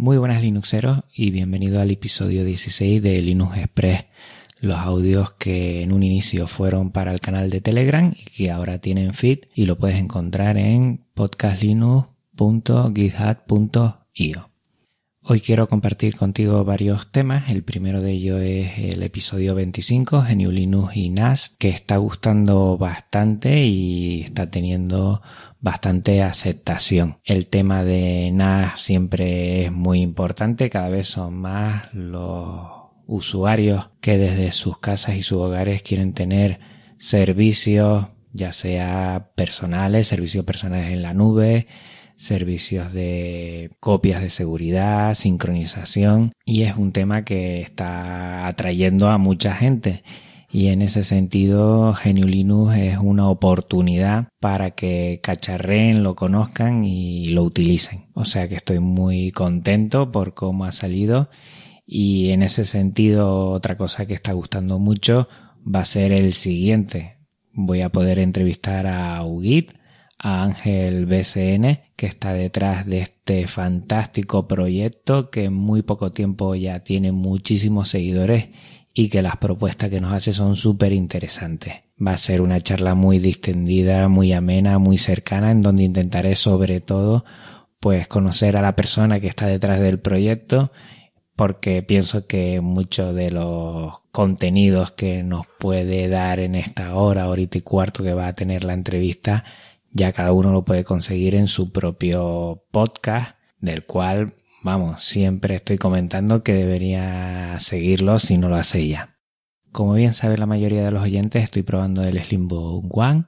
Muy buenas Linuxeros y bienvenido al episodio 16 de Linux Express, los audios que en un inicio fueron para el canal de Telegram y que ahora tienen feed y lo puedes encontrar en podcastlinux.github.io. Hoy quiero compartir contigo varios temas. El primero de ellos es el episodio 25, GNU Linux y NAS, que está gustando bastante y está teniendo bastante aceptación. El tema de NAS siempre es muy importante, cada vez son más los usuarios que desde sus casas y sus hogares quieren tener servicios, ya sea personales, servicios personales en la nube, servicios de copias de seguridad, sincronización y es un tema que está atrayendo a mucha gente y en ese sentido GNU Linux es una oportunidad para que cacharreen, lo conozcan y lo utilicen. O sea que estoy muy contento por cómo ha salido y en ese sentido otra cosa que está gustando mucho va a ser el siguiente. Voy a poder entrevistar a UGIT, a Ángel BCN, que está detrás de este fantástico proyecto que en muy poco tiempo ya tiene muchísimos seguidores y que las propuestas que nos hace son súper interesantes. Va a ser una charla muy distendida, muy amena, muy cercana, en donde intentaré sobre todo pues conocer a la persona que está detrás del proyecto porque pienso que muchos de los contenidos que nos puede dar en esta hora, horita y cuarto que va a tener la entrevista, ya cada uno lo puede conseguir en su propio podcast, del cual Vamos, siempre estoy comentando que debería seguirlo si no lo hace ya. Como bien sabe la mayoría de los oyentes, estoy probando el Slimbook One.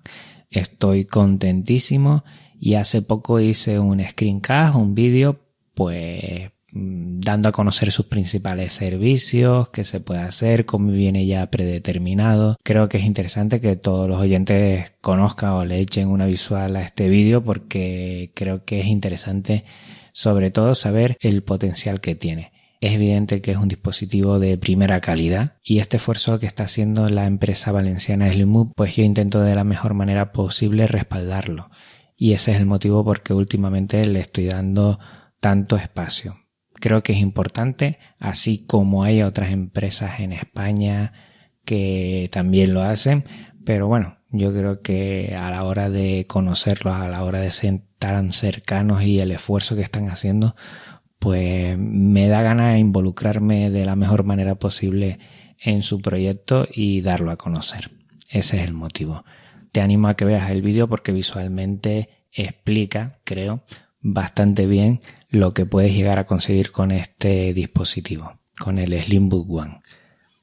Estoy contentísimo y hace poco hice un screencast, un vídeo, pues dando a conocer sus principales servicios, qué se puede hacer, cómo viene ya predeterminado. Creo que es interesante que todos los oyentes conozcan o le echen una visual a este vídeo porque creo que es interesante sobre todo saber el potencial que tiene. Es evidente que es un dispositivo de primera calidad y este esfuerzo que está haciendo la empresa valenciana Slimmove, pues yo intento de la mejor manera posible respaldarlo. Y ese es el motivo por que últimamente le estoy dando tanto espacio. Creo que es importante, así como hay otras empresas en España que también lo hacen, pero bueno, yo creo que a la hora de conocerlos, a la hora de ser tan cercanos y el esfuerzo que están haciendo, pues me da ganas de involucrarme de la mejor manera posible en su proyecto y darlo a conocer. Ese es el motivo. Te animo a que veas el vídeo porque visualmente explica, creo, bastante bien lo que puedes llegar a conseguir con este dispositivo, con el Slimbook One.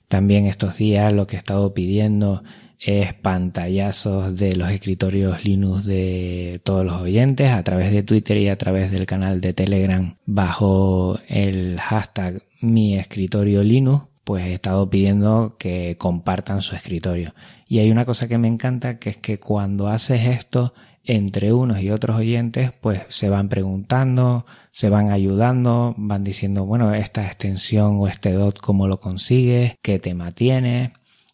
También estos días lo que he estado pidiendo es pantallazos de los escritorios Linux de todos los oyentes a través de Twitter y a través del canal de Telegram bajo el hashtag mi escritorio Linux pues he estado pidiendo que compartan su escritorio. Y hay una cosa que me encanta que es que cuando haces esto entre unos y otros oyentes, pues se van preguntando, se van ayudando, van diciendo, bueno, esta extensión o este dot, ¿cómo lo consigues? ¿Qué tema tiene?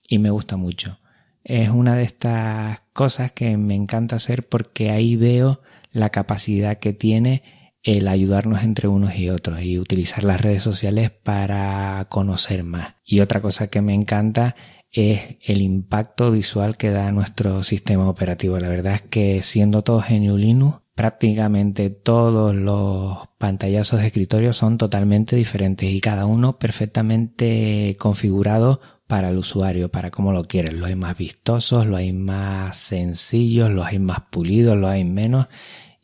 Y me gusta mucho es una de estas cosas que me encanta hacer porque ahí veo la capacidad que tiene el ayudarnos entre unos y otros y utilizar las redes sociales para conocer más. Y otra cosa que me encanta es el impacto visual que da nuestro sistema operativo. La verdad es que siendo todos GNU Linux, prácticamente todos los pantallazos de escritorio son totalmente diferentes y cada uno perfectamente configurado para el usuario, para cómo lo quieres. Los hay más vistosos, los hay más sencillos, los hay más pulidos, los hay menos.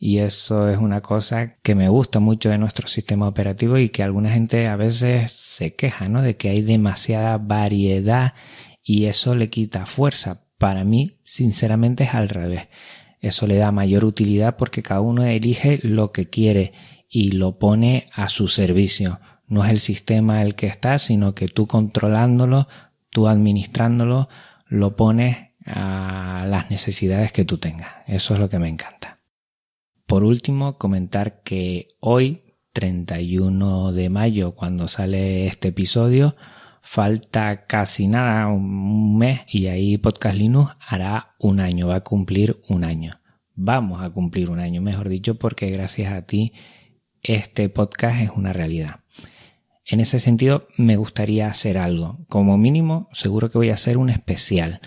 Y eso es una cosa que me gusta mucho de nuestro sistema operativo y que alguna gente a veces se queja, ¿no? De que hay demasiada variedad y eso le quita fuerza. Para mí, sinceramente, es al revés. Eso le da mayor utilidad porque cada uno elige lo que quiere y lo pone a su servicio. No es el sistema el que está, sino que tú controlándolo tú administrándolo lo pones a las necesidades que tú tengas. Eso es lo que me encanta. Por último, comentar que hoy, 31 de mayo, cuando sale este episodio, falta casi nada, un mes, y ahí Podcast Linux hará un año, va a cumplir un año. Vamos a cumplir un año, mejor dicho, porque gracias a ti este podcast es una realidad. En ese sentido, me gustaría hacer algo. Como mínimo, seguro que voy a hacer un especial.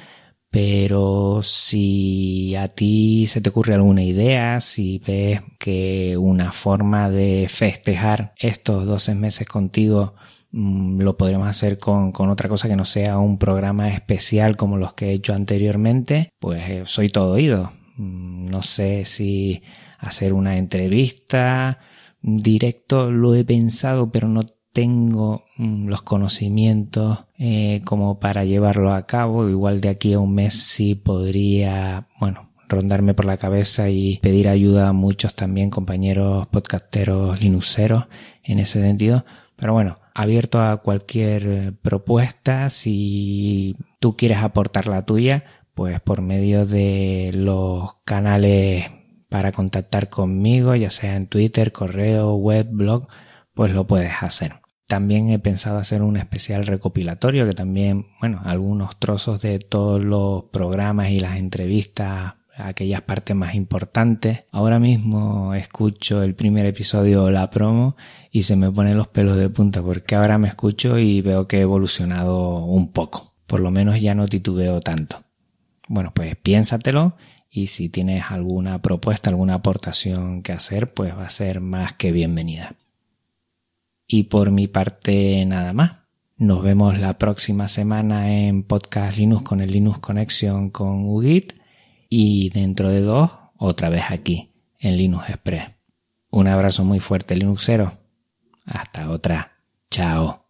Pero si a ti se te ocurre alguna idea, si ves que una forma de festejar estos 12 meses contigo mm, lo podríamos hacer con, otra cosa que no sea un programa especial como los que he hecho anteriormente, pues eh, soy todo oído. Mm, no sé si hacer una entrevista directo, lo he pensado, pero no tengo mm, los conocimientos eh, como para llevarlo a cabo. Igual de aquí a un mes sí podría, bueno, rondarme por la cabeza y pedir ayuda a muchos también compañeros podcasteros linuxeros en ese sentido. Pero bueno, abierto a cualquier eh, propuesta. Si tú quieres aportar la tuya, pues por medio de los canales para contactar conmigo, ya sea en Twitter, correo, web, blog, pues lo puedes hacer. También he pensado hacer un especial recopilatorio que también, bueno, algunos trozos de todos los programas y las entrevistas, aquellas partes más importantes. Ahora mismo escucho el primer episodio, la promo, y se me ponen los pelos de punta porque ahora me escucho y veo que he evolucionado un poco. Por lo menos ya no titubeo tanto. Bueno, pues piénsatelo y si tienes alguna propuesta, alguna aportación que hacer, pues va a ser más que bienvenida. Y por mi parte nada más. Nos vemos la próxima semana en Podcast Linux con el Linux Connection con UGIT y dentro de dos otra vez aquí en Linux Express. Un abrazo muy fuerte Linuxero. Hasta otra. Chao.